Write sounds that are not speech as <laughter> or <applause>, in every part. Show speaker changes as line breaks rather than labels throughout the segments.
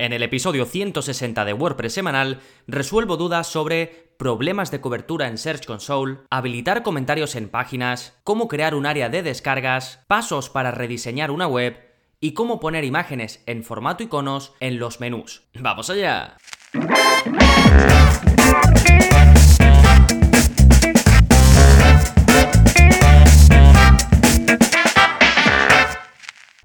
En el episodio 160 de WordPress semanal resuelvo dudas sobre problemas de cobertura en Search Console, habilitar comentarios en páginas, cómo crear un área de descargas, pasos para rediseñar una web y cómo poner imágenes en formato iconos en los menús. ¡Vamos allá!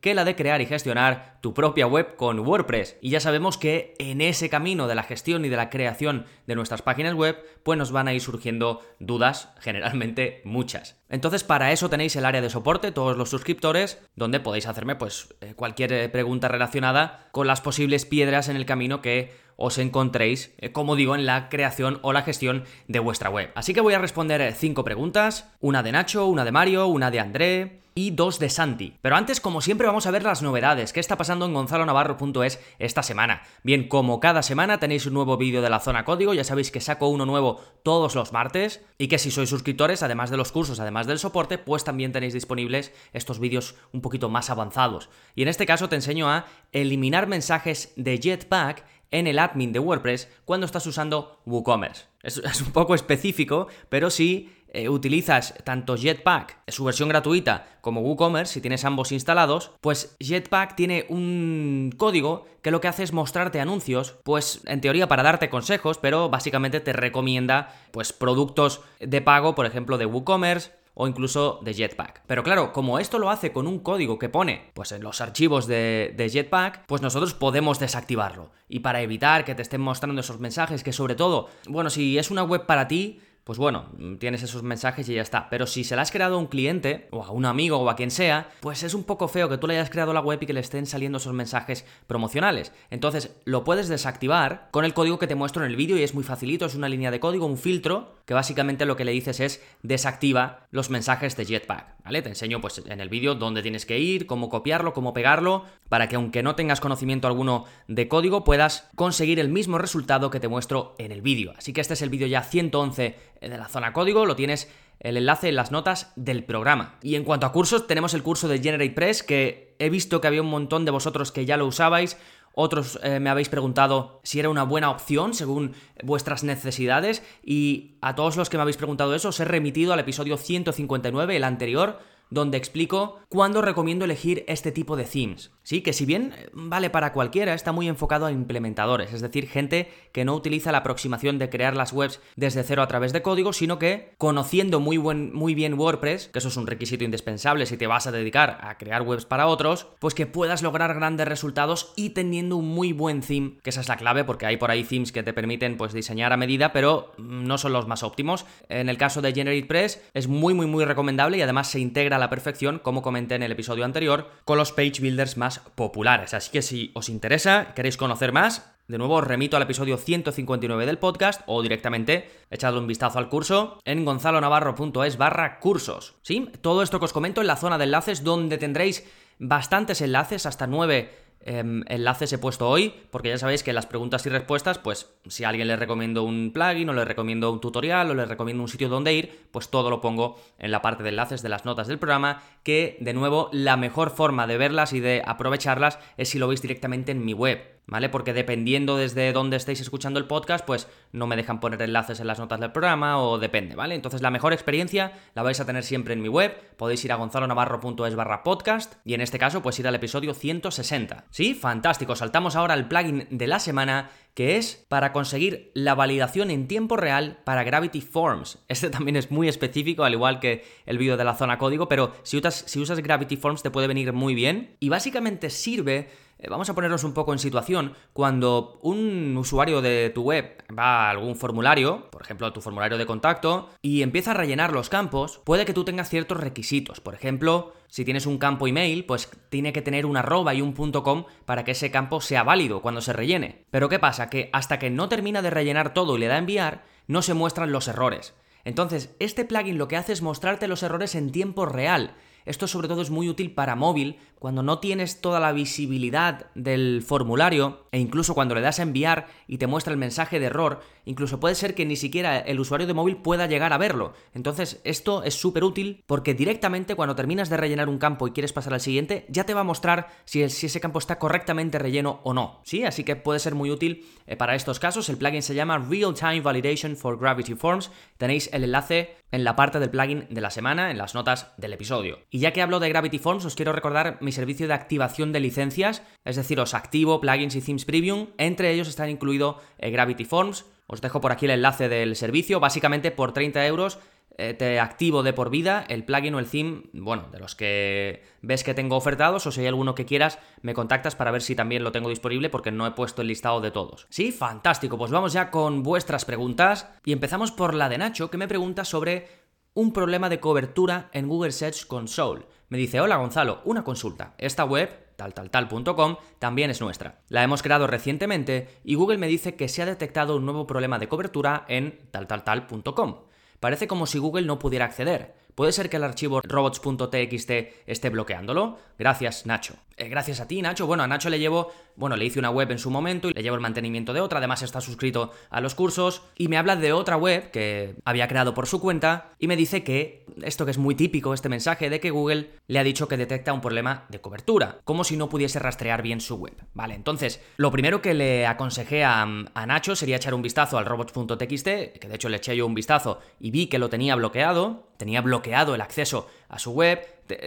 que la de crear y gestionar tu propia web con WordPress. Y ya sabemos que en ese camino de la gestión y de la creación de nuestras páginas web, pues nos van a ir surgiendo dudas, generalmente muchas. Entonces, para eso tenéis el área de soporte, todos los suscriptores, donde podéis hacerme pues eh, cualquier eh, pregunta relacionada con las posibles piedras en el camino que os encontréis, eh, como digo, en la creación o la gestión de vuestra web. Así que voy a responder cinco preguntas, una de Nacho, una de Mario, una de André, y dos de Santi. Pero antes, como siempre, vamos a ver las novedades. ¿Qué está pasando en gonzalonavarro.es esta semana? Bien, como cada semana tenéis un nuevo vídeo de la zona código, ya sabéis que saco uno nuevo todos los martes y que si sois suscriptores, además de los cursos, además del soporte, pues también tenéis disponibles estos vídeos un poquito más avanzados. Y en este caso te enseño a eliminar mensajes de Jetpack en el admin de WordPress cuando estás usando WooCommerce. <laughs> Es, un poco específico, pero sí eh, utilizas tanto Jetpack, su versión gratuita, como WooCommerce, si tienes ambos instalados, pues Jetpack tiene un código que lo que hace es mostrarte anuncios, pues en teoría para darte consejos, pero básicamente te recomienda pues productos de pago, por ejemplo, de WooCommerce, o incluso de Jetpack. Pero claro, como esto lo hace con un código que pone pues en los archivos de, de, Jetpack, pues nosotros podemos desactivarlo. Y para evitar que te estén mostrando esos mensajes, que sobre todo, bueno, si es una web para ti, pues bueno, tienes esos mensajes y ya está. Pero si se la has creado a un cliente, o a un amigo, o a quien sea, pues es un poco feo que tú le hayas creado la web y que le estén saliendo esos mensajes promocionales. Entonces, lo puedes desactivar con el código que te muestro en el vídeo y es muy facilito, es una línea de código, un filtro, que básicamente lo que le dices es desactiva los mensajes de Jetpack, ¿vale? Te enseño pues en el vídeo dónde tienes que ir, cómo copiarlo, cómo pegarlo, para que aunque no tengas conocimiento alguno de código, puedas conseguir el mismo resultado que te muestro en el vídeo. Así que este es el vídeo ya 111 de la zona código, lo tienes el enlace en las notas del programa. Y en cuanto a cursos, tenemos el curso de GeneratePress, que he visto que había un montón de vosotros que ya lo usabais, otros eh, me habéis preguntado si era una buena opción según vuestras necesidades y a todos los que me habéis preguntado eso os he remitido al episodio 159, el anterior, donde explico cuándo recomiendo elegir este tipo de themes. Sí, que si bien vale para cualquiera, está muy enfocado a implementadores, es decir, gente que no utiliza la aproximación de crear las webs desde cero a través de código, sino que conociendo muy, buen, muy bien WordPress, que eso es un requisito indispensable si te vas a dedicar a crear webs para otros, pues que puedas lograr grandes resultados y teniendo un muy buen theme, que esa es la clave, porque hay por ahí themes que te permiten pues diseñar a medida, pero no son los más óptimos. En el caso de GeneratePress es muy muy muy recomendable y además se integra a la perfección, como comenté en el episodio anterior, con los page builders más populares. Así que si os interesa, queréis conocer más, de nuevo os remito al episodio 159 del podcast o directamente echadle un vistazo al curso en gonzalonavarro.es barra cursos. ¿Sí? Todo esto que os comento en la zona de enlaces donde tendréis bastantes enlaces, hasta 9 Em, enlaces he puesto hoy, porque ya sabéis que las preguntas y respuestas, pues si a alguien le recomiendo un plugin o le recomiendo un tutorial o le recomiendo un sitio donde ir, pues todo lo pongo en la parte de enlaces de las notas del programa, que de nuevo la mejor forma de verlas y de aprovecharlas es si lo veis directamente en mi web. ¿Vale? Porque dependiendo desde dónde estéis escuchando el podcast, pues no me dejan poner enlaces en las notas del programa o depende, ¿vale? Entonces la mejor experiencia la vais a tener siempre en mi web, podéis ir a gonzalonavarro.es barra podcast y en este caso pues ir al episodio 160. ¿Sí? Fantástico, saltamos ahora al plugin de la semana que es para conseguir la validación en tiempo real para Gravity Forms. Este <laughs> también es muy específico, al igual que el vídeo de la zona código, pero si usas, si usas Gravity Forms te puede venir muy bien y básicamente sirve vamos a ponernos un poco en situación. Cuando un usuario de tu web va a algún formulario, por ejemplo, tu formulario de contacto, y empieza a rellenar los campos, puede que tú tengas ciertos requisitos. Por ejemplo, si tienes un campo email, pues tiene que tener un arroba y un punto com para que ese campo sea válido cuando se rellene. Pero ¿qué pasa? Que hasta que no termina de rellenar todo y le da a enviar, no se muestran los errores. Entonces, este plugin lo que hace es mostrarte los errores en tiempo real. Esto sobre todo es muy útil para móvil, cuando no tienes toda la visibilidad del formulario e incluso cuando le das a enviar y te muestra el mensaje de error incluso puede ser que ni siquiera el usuario de móvil pueda llegar a verlo. Entonces, esto es súper útil porque directamente cuando terminas de rellenar un campo y quieres pasar al siguiente, ya te va a mostrar si, ese campo está correctamente relleno o no. ¿Sí? Así que puede ser muy útil eh, para estos casos. El plugin se llama Real Time Validation for Gravity Forms. Tenéis el enlace en la parte del plugin de la semana, en las notas del episodio. Y ya que hablo de Gravity Forms, os quiero recordar mi servicio de activación de licencias, es decir, os activo plugins y themes premium, entre ellos están incluido eh, Gravity Forms. Os dejo por aquí el enlace del servicio, básicamente por 30 euros eh, te activo de por vida el plugin o el theme, bueno, de los que ves que tengo ofertados o si hay alguno que quieras, me contactas para ver si también lo tengo disponible porque no he puesto el listado de todos. Sí, fantástico, pues vamos ya con vuestras preguntas y empezamos por la de Nacho que me pregunta sobre un problema de cobertura en Google Search Console. Me dice, hola Gonzalo, una consulta. Esta web tal tal tal.com también es nuestra. La hemos creado recientemente y Google me dice que se ha detectado un nuevo problema de cobertura en tal tal tal.com. Parece como si Google no pudiera acceder. ¿Puede ser que el archivo robots.txt esté bloqueándolo? Gracias, Nacho. Eh, gracias a ti, Nacho. Bueno, a Nacho le llevo, bueno, le hice una web en su momento y le llevo el mantenimiento de otra. Además, está suscrito a los cursos y me habla de otra web que había creado por su cuenta y me dice que esto que es muy típico, este mensaje de que Google le ha dicho que detecta un problema de cobertura, como si no pudiese rastrear bien su web. Vale, entonces, lo primero que le aconsejé a, Nacho sería echar un vistazo al robots.txt, que de hecho le eché yo un vistazo y vi que lo tenía bloqueado, tenía bloqueado el acceso a su web.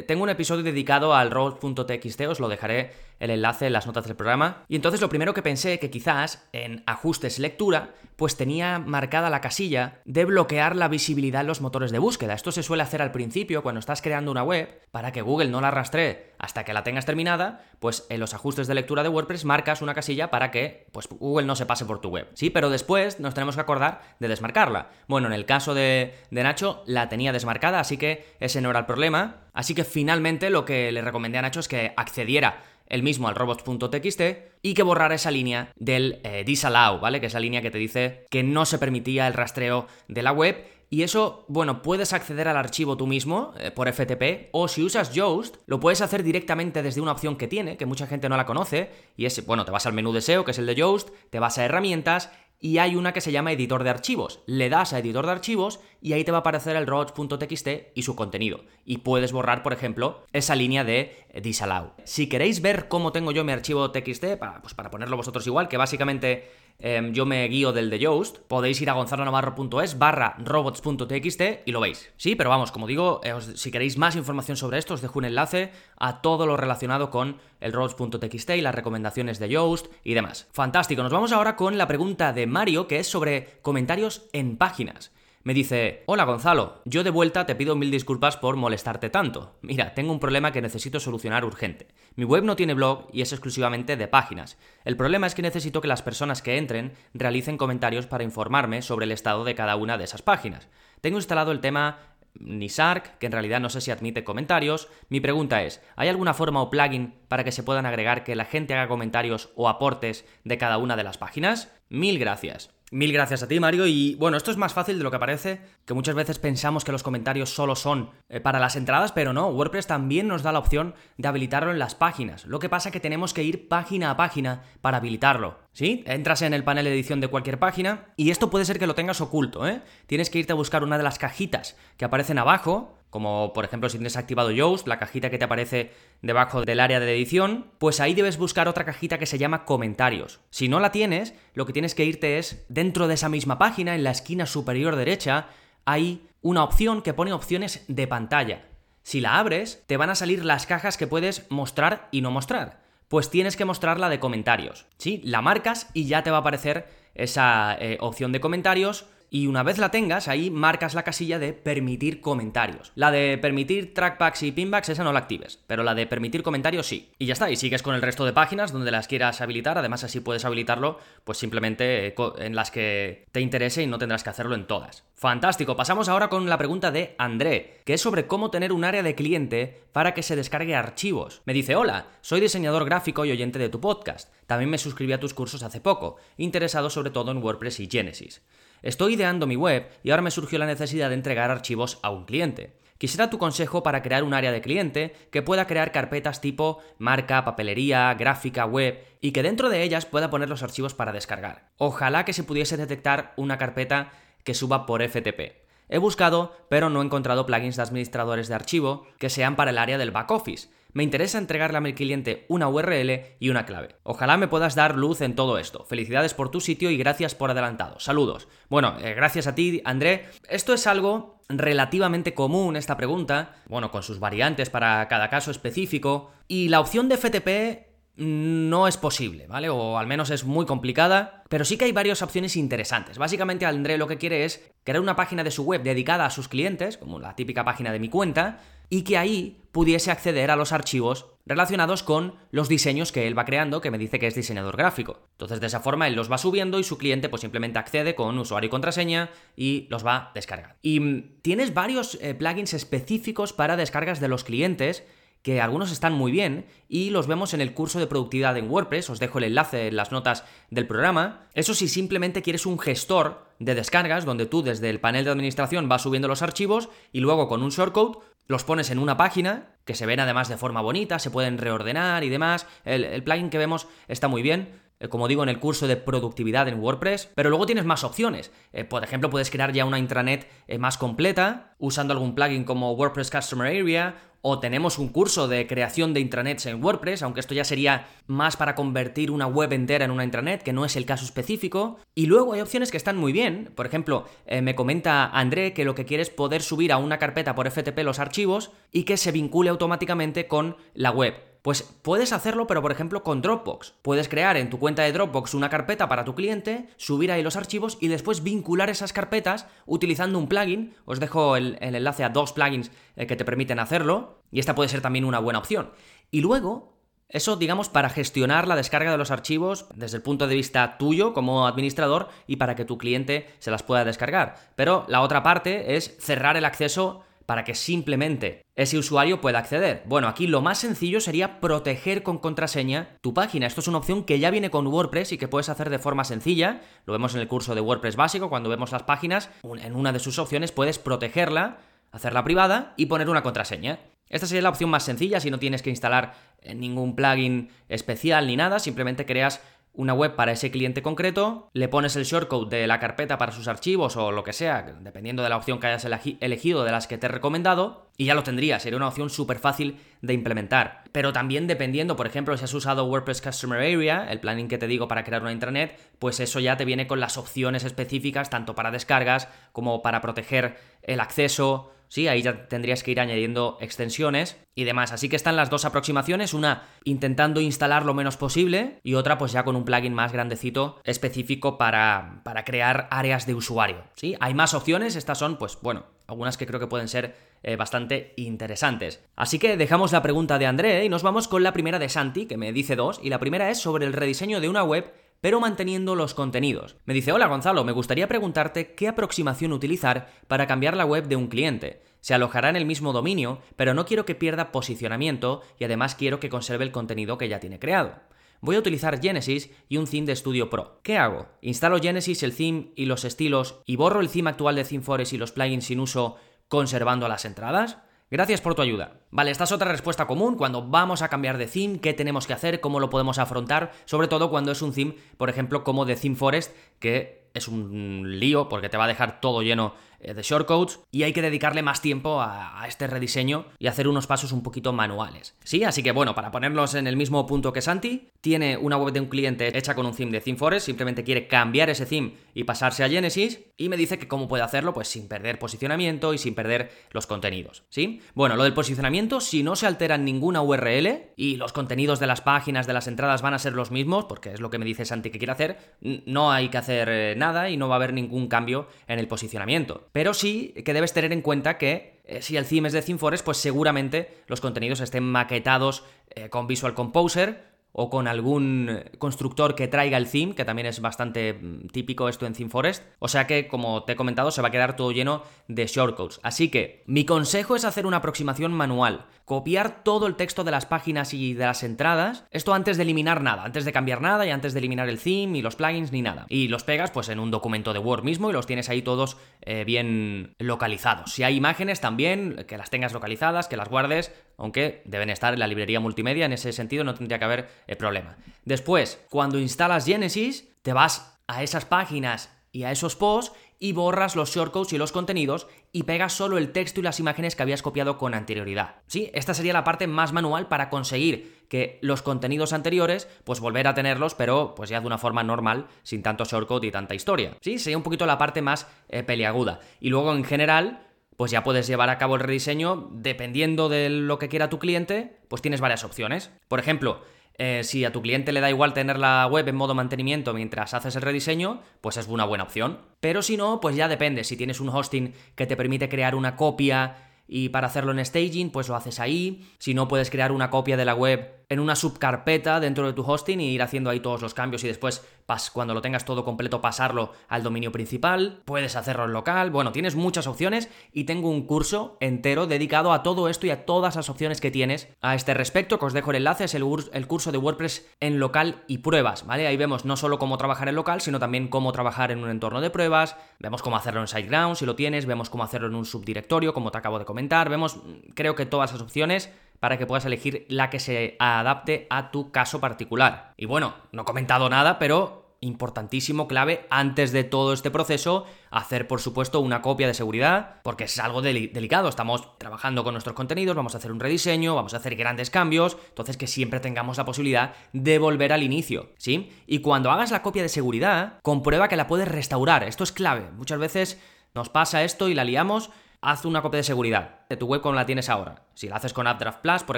Tengo un episodio dedicado al robots.txt, os lo dejaré el enlace en las notas del programa. Y entonces lo primero que pensé que quizás en ajustes lectura, pues tenía marcada la casilla de bloquear la visibilidad en los motores de búsqueda. Esto se suele hacer al principio cuando estás creando una web para que Google no la rastree hasta que la tengas terminada, pues en los ajustes de lectura de WordPress marcas una casilla para que pues Google no se pase por tu web. Sí, pero después nos tenemos que acordar de desmarcarla. Bueno, en el caso de, de Nacho la tenía desmarcada, así que ese no era el problema. Así que finalmente lo que le recomendé a Nacho es que accediera el mismo al robots.txt y que borrara esa línea del eh, disallow, ¿vale? Que es la línea que te dice que no se permitía el rastreo de la web y eso, bueno, puedes acceder al archivo tú mismo eh, por FTP o si usas Yoast, lo puedes hacer directamente desde una opción que tiene, que mucha gente no la conoce, y es, bueno, te vas al menú de SEO, que es el de Yoast, te vas a herramientas y hay una que se llama editor de archivos. Le das a editor de archivos y ahí te va a aparecer el robots.txt y su contenido. Y puedes borrar, por ejemplo, esa línea de disallow. Si queréis ver cómo tengo yo mi archivo txt, para, pues para ponerlo vosotros igual, que básicamente em, yo me guío del de Yoast, podéis ir a gonzalonavarro.es barra robots.txt y lo veis. Sí, pero vamos, como digo, eh, si queréis más información sobre esto, os dejo un enlace a todo lo relacionado con el robots.txt y las recomendaciones de Yoast y demás. Fantástico, nos vamos ahora con la pregunta de Mario, que es sobre comentarios en páginas. Me dice, hola Gonzalo, yo de vuelta te pido mil disculpas por molestarte tanto. Mira, tengo un problema que necesito solucionar urgente. Mi web no tiene blog y es exclusivamente de páginas. El problema es que necesito que las personas que entren realicen comentarios para informarme sobre el estado de cada una de esas páginas. Tengo instalado el tema Nisark, que en realidad no sé si admite comentarios. Mi pregunta es, ¿hay alguna forma o plugin para que se puedan agregar que la gente haga comentarios o aportes de cada una de las páginas? Mil gracias. Mil gracias a ti, Mario. Y bueno, esto es más fácil de lo que parece, que muchas veces pensamos que los comentarios solo son eh, para las entradas, pero no, WordPress también nos da la opción de habilitarlo en las páginas. Lo que pasa es que tenemos que ir página a página para habilitarlo. ¿Sí? Entras en el panel de edición de cualquier página y esto puede ser que lo tengas oculto, ¿eh? Tienes que irte a buscar una de las cajitas que aparecen abajo como por ejemplo si tienes activado Yoast, la cajita que te aparece debajo del área de edición, pues ahí debes buscar otra cajita que se llama comentarios. Si no la tienes, lo que tienes que irte es dentro de esa misma página, en la esquina superior derecha, hay una opción que pone opciones de pantalla. Si la abres, te van a salir las cajas que puedes mostrar y no mostrar. Pues tienes que mostrar la de comentarios. ¿Sí? La marcas y ya te va a aparecer esa eh, opción de comentarios y una vez la tengas, ahí marcas la casilla de permitir comentarios. La de permitir trackbacks y pinbacks, esa no la actives, pero la de permitir comentarios sí. Y ya está, y sigues con el resto de páginas donde las quieras habilitar, además así puedes habilitarlo pues simplemente eh, en las que te interese y no tendrás que hacerlo en todas. Fantástico, pasamos ahora con la pregunta de André, que es sobre cómo tener un área de cliente para que se descargue archivos. Me dice, hola, soy diseñador gráfico y oyente de tu podcast. También me suscribí a tus cursos hace poco, interesado sobre todo en WordPress y Genesis. Estoy ideando mi web y ahora me surgió la necesidad de entregar archivos a un cliente. quisiera tu consejo para crear un área de cliente que pueda crear carpetas tipo marca, papelería, gráfica, web y que dentro de ellas pueda poner los archivos para descargar. Ojalá que se pudiese detectar una carpeta que suba por FTP. He buscado, pero no he encontrado plugins de administradores de archivo que sean para el área del back office. Me interesa entregarle a mi cliente una URL y una clave. Ojalá me puedas dar luz en todo esto. Felicidades por tu sitio y gracias por adelantado. Saludos. Bueno, eh, gracias a ti, André. Esto es algo relativamente común, esta pregunta, bueno, con sus variantes para cada caso específico. Y la opción de FTP no es posible, ¿vale? O al menos es muy complicada, pero sí que hay varias opciones interesantes. Básicamente André lo que quiere es crear una página de su web dedicada a sus clientes, como la típica página de mi cuenta, y que ahí pudiese acceder a los archivos relacionados con los diseños que él va creando, que me dice que es diseñador gráfico. Entonces de esa forma él los va subiendo y su cliente pues simplemente accede con usuario y contraseña y los va a descargar. Y mm, tienes varios eh, plugins específicos para descargas de los clientes que algunos están muy bien y los vemos en el curso de productividad en WordPress, os dejo el enlace en las notas del programa. Eso si simplemente quieres un gestor de descargas donde tú desde el panel de administración vas subiendo los archivos y luego con un shortcode los pones en una página que se ven además de forma bonita, se pueden reordenar y demás. El, plugin que vemos está muy bien como digo, en el curso de productividad en WordPress, pero luego tienes más opciones. Eh, por ejemplo, puedes crear ya una intranet eh, más completa usando algún plugin como WordPress Customer Area o tenemos un curso de creación de intranets en WordPress, aunque esto ya sería más para convertir una web entera en una intranet, que no es el caso específico. Y luego hay opciones que están muy bien. Por ejemplo, eh, me comenta André que lo que quiere es poder subir a una carpeta por FTP los archivos y que se vincule automáticamente con la web. Pues puedes hacerlo, pero por ejemplo con Dropbox. Puedes crear en tu cuenta de Dropbox una carpeta para tu cliente, subir ahí los archivos y después vincular esas carpetas utilizando un plugin. Os dejo el, enlace a dos plugins eh, que te permiten hacerlo y esta puede ser también una buena opción. Y luego, eso, digamos, para gestionar la descarga de los archivos desde el punto de vista tuyo como administrador y para que tu cliente se las pueda descargar. Pero la otra parte es cerrar el acceso para que simplemente ese usuario pueda acceder? Bueno, aquí lo más sencillo sería proteger con contraseña tu página. Esto es una opción que ya viene con WordPress y que puedes hacer de forma sencilla. Lo vemos en el curso de WordPress básico, cuando vemos las páginas, en una de sus opciones puedes protegerla, hacerla privada y poner una contraseña. Esta sería la opción más sencilla si no tienes que instalar ningún plugin especial ni nada, simplemente creas una web para ese cliente concreto, le pones el shortcode de la carpeta para sus archivos o lo que sea, dependiendo de la opción que hayas elegido de las que te he recomendado, y ya lo tendrías, sería una opción súper fácil de implementar. Pero también dependiendo, por ejemplo, si has usado WordPress Customer Area, el planning que te digo para crear una intranet, pues eso ya te viene con las opciones específicas, tanto para descargas como para proteger el acceso, Sí, ahí ya tendrías que ir añadiendo extensiones y demás. Así que están las dos aproximaciones, una intentando instalar lo menos posible y otra pues ya con un plugin más grandecito específico para, para crear áreas de usuario. ¿sí? Hay más opciones, estas son pues bueno, algunas que creo que pueden ser eh, bastante interesantes. Así que dejamos la pregunta de André y nos vamos con la primera de Santi, que me dice dos, y la primera es sobre el rediseño de una web pero manteniendo los contenidos. Me dice, hola Gonzalo, me gustaría preguntarte qué aproximación utilizar para cambiar la web de un cliente. Se alojará en el mismo dominio, pero no quiero que pierda posicionamiento y además quiero que conserve el contenido que ya tiene creado. Voy a utilizar Genesis y un theme de Studio Pro. ¿Qué hago? ¿Instalo Genesis, el theme y los estilos y borro el theme actual de ThemeForest y los plugins sin uso conservando las entradas? Gracias por tu ayuda. Vale, esta es otra respuesta común cuando vamos a cambiar de theme, qué tenemos que hacer, cómo lo podemos afrontar, sobre todo cuando es un theme, por ejemplo, como de Theme Forest, que es un lío porque te va a dejar todo lleno de shortcodes y hay que dedicarle más tiempo a, este rediseño y hacer unos pasos un poquito manuales. Sí, así que bueno, para ponernos en el mismo punto que Santi, tiene una web de un cliente hecha con un theme de ThemeForest, simplemente quiere cambiar ese theme y pasarse a Genesis y me dice que cómo puede hacerlo pues sin perder posicionamiento y sin perder los contenidos, ¿sí? Bueno, lo del posicionamiento, si no se altera ninguna URL y los contenidos de las páginas, de las entradas van a ser los mismos, porque es lo que me dice Santi que quiere hacer, no hay que hacer eh, nada y no va a haber ningún cambio en el posicionamiento. Pero sí que debes tener en cuenta que eh, si el theme es de ThemeForest, pues seguramente los contenidos estén maquetados eh, con Visual Composer o con algún constructor que traiga el theme, que también es bastante mm, típico esto en ThemeForest. O sea que, como te he comentado, se va a quedar todo lleno de shortcodes. Así que, mi consejo es hacer una aproximación manual. Copiar todo el texto de las páginas y de las entradas. Esto antes de eliminar nada, antes de cambiar nada y antes de eliminar el theme y los plugins ni nada. Y los pegas pues en un documento de Word mismo y los tienes ahí todos eh, bien localizados. Si hay imágenes también, que las tengas localizadas, que las guardes, aunque deben estar en la librería multimedia, en ese sentido no tendría que haber eh, problema. Después, cuando instalas Genesis, te vas a esas páginas y a esos posts y borras los shortcodes y los contenidos y pegas solo el texto y las imágenes que habías copiado con anterioridad. Sí, esta sería la parte más manual para conseguir que los contenidos anteriores, pues volver a tenerlos, pero pues ya de una forma normal, sin tanto shortcode y tanta historia. Sí, sería un poquito la parte más eh, peliaguda. Y luego en general, pues ya puedes llevar a cabo el rediseño dependiendo de lo que quiera tu cliente, pues tienes varias opciones. Por ejemplo, eh, si a tu cliente le da igual tener la web en modo mantenimiento mientras haces el rediseño, pues es una buena opción. Pero si no, pues ya depende. Si tienes un hosting que te permite crear una copia y para hacerlo en staging, pues lo haces ahí. Si no, puedes crear una copia de la web en una subcarpeta dentro de tu hosting y ir haciendo ahí todos los cambios y después, cuando lo tengas todo completo, pasarlo al dominio principal. Puedes hacerlo en local. Bueno, tienes muchas opciones y tengo un curso entero dedicado a todo esto y a todas las opciones que tienes a este respecto, que os dejo el enlace, es el, el curso de WordPress en local y pruebas, ¿vale? Ahí vemos no solo cómo trabajar en local, sino también cómo trabajar en un entorno de pruebas, vemos cómo hacerlo en SiteGround si lo tienes, vemos cómo hacerlo en un subdirectorio, como te acabo de comentar, vemos, creo que todas las opciones para que puedas elegir la que se adapte a tu caso particular. Y bueno, no he comentado nada, pero importantísimo, clave, antes de todo este proceso, hacer por supuesto una copia de seguridad, porque es algo delicado, estamos trabajando con nuestros contenidos, vamos a hacer un rediseño, vamos a hacer grandes cambios, entonces que siempre tengamos la posibilidad de volver al inicio, ¿sí? Y cuando hagas la copia de seguridad, comprueba que la puedes restaurar, esto es clave, muchas veces nos pasa esto y la liamos, haz una copia de seguridad de tu web como la tienes ahora. Si la haces con AppDraft Plus, por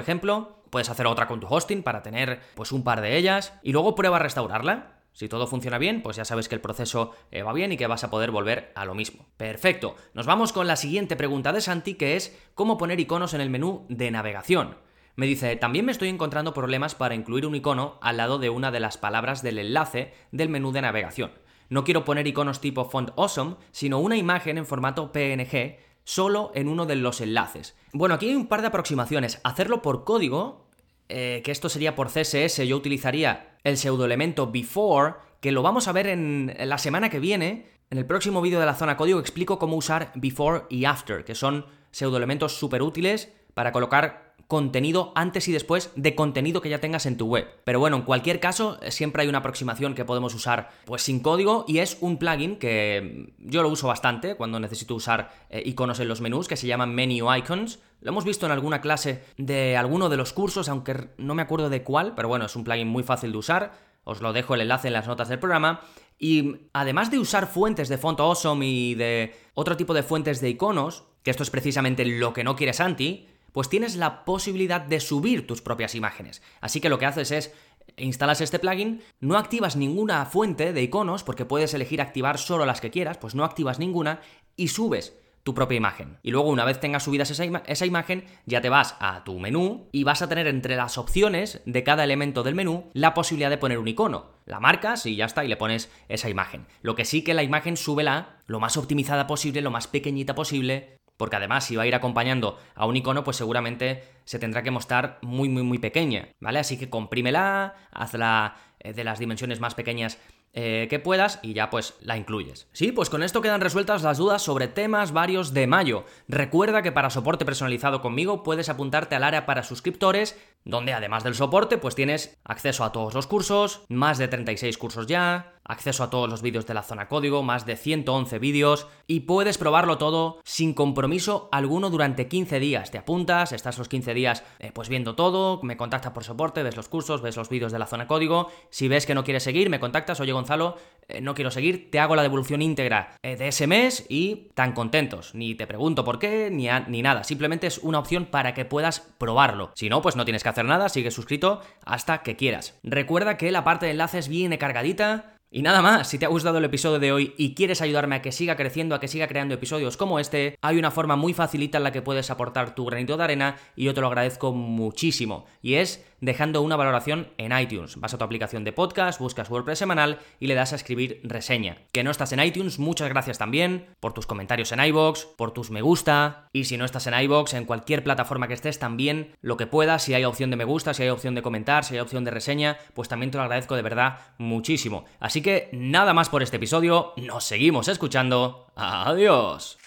ejemplo, puedes hacer otra con tu hosting para tener pues un par de ellas y luego prueba a restaurarla. Si todo funciona bien, pues ya sabes que el proceso eh, va bien y que vas a poder volver a lo mismo. Perfecto. Nos vamos con la siguiente pregunta de Santi, que es cómo poner iconos en el menú de navegación. Me dice, también me estoy encontrando problemas para incluir un icono al lado de una de las palabras del enlace del menú de navegación. No quiero poner iconos tipo font awesome, sino una imagen en formato PNG solo en uno de los enlaces. Bueno, aquí hay un par de aproximaciones. Hacerlo por código, eh, que esto sería por CSS, yo utilizaría el pseudoelemento before, que lo vamos a ver en la semana que viene. En el próximo vídeo de la zona código explico cómo usar before y after, que son pseudoelementos súper útiles para colocar contenido antes y después de contenido que ya tengas en tu web. Pero bueno, en cualquier caso, siempre hay una aproximación que podemos usar pues sin código y es un plugin que yo lo uso bastante cuando necesito usar eh, iconos en los menús que se llaman Menu Icons. Lo hemos visto en alguna clase de alguno de los cursos, aunque no me acuerdo de cuál, pero bueno, es un plugin muy fácil de usar. Os lo dejo el enlace en las notas del programa. Y además de usar fuentes de font awesome y de otro tipo de fuentes de iconos, que esto es precisamente lo que no quiere Santi, pues tienes la posibilidad de subir tus propias imágenes. Así que lo que haces es instalas este plugin, no activas ninguna fuente de iconos porque puedes elegir activar solo las que quieras, pues no activas ninguna y subes tu propia imagen. Y luego una vez tengas subidas esa, esa, imagen, ya te vas a tu menú y vas a tener entre las opciones de cada elemento del menú la posibilidad de poner un icono. La marcas y ya está y le pones esa imagen. Lo que sí que la imagen súbela lo más optimizada posible, lo más pequeñita posible, porque además si va a ir acompañando a un icono, pues seguramente se tendrá que mostrar muy, muy, muy pequeña, ¿vale? Así que comprímela, hazla eh, de las dimensiones más pequeñas eh, que puedas y ya pues la incluyes. Sí, pues con esto quedan resueltas las dudas sobre temas varios de mayo. Recuerda que para soporte personalizado conmigo puedes apuntarte al área para suscriptores, donde además del soporte pues tienes acceso a todos los cursos, más de 36 cursos ya, acceso a todos los vídeos de la zona código, más de 111 vídeos, y puedes probarlo todo sin compromiso alguno durante 15 días. Te apuntas, estás los 15 días eh, pues viendo todo, me contactas por soporte, ves los cursos, ves los vídeos de la zona código. Si ves que no quieres seguir, me contactas, oye Gonzalo, eh, no quiero seguir, te hago la devolución íntegra eh, de ese mes y tan contentos. Ni te pregunto por qué, ni, ni nada. Simplemente es una opción para que puedas probarlo. Si no, pues no tienes que hacer nada, sigue suscrito hasta que quieras. Recuerda que la parte de enlaces viene cargadita y nada más, si te ha gustado el episodio de hoy y quieres ayudarme a que siga creciendo, a que siga creando episodios como este, hay una forma muy facilita en la que puedes aportar tu granito de arena y yo te lo agradezco muchísimo. Y es dejando una valoración en iTunes. Vas a tu aplicación de podcast, buscas WordPress semanal y le das a escribir reseña. Que no estás en iTunes, muchas gracias también por tus comentarios en iBox, por tus me gusta y si no estás en iBox, en cualquier plataforma que estés también lo que puedas, si hay opción de me gusta, si hay opción de comentar, si hay opción de reseña, pues también te lo agradezco de verdad muchísimo. Así que nada más por este episodio, nos seguimos escuchando. Adiós.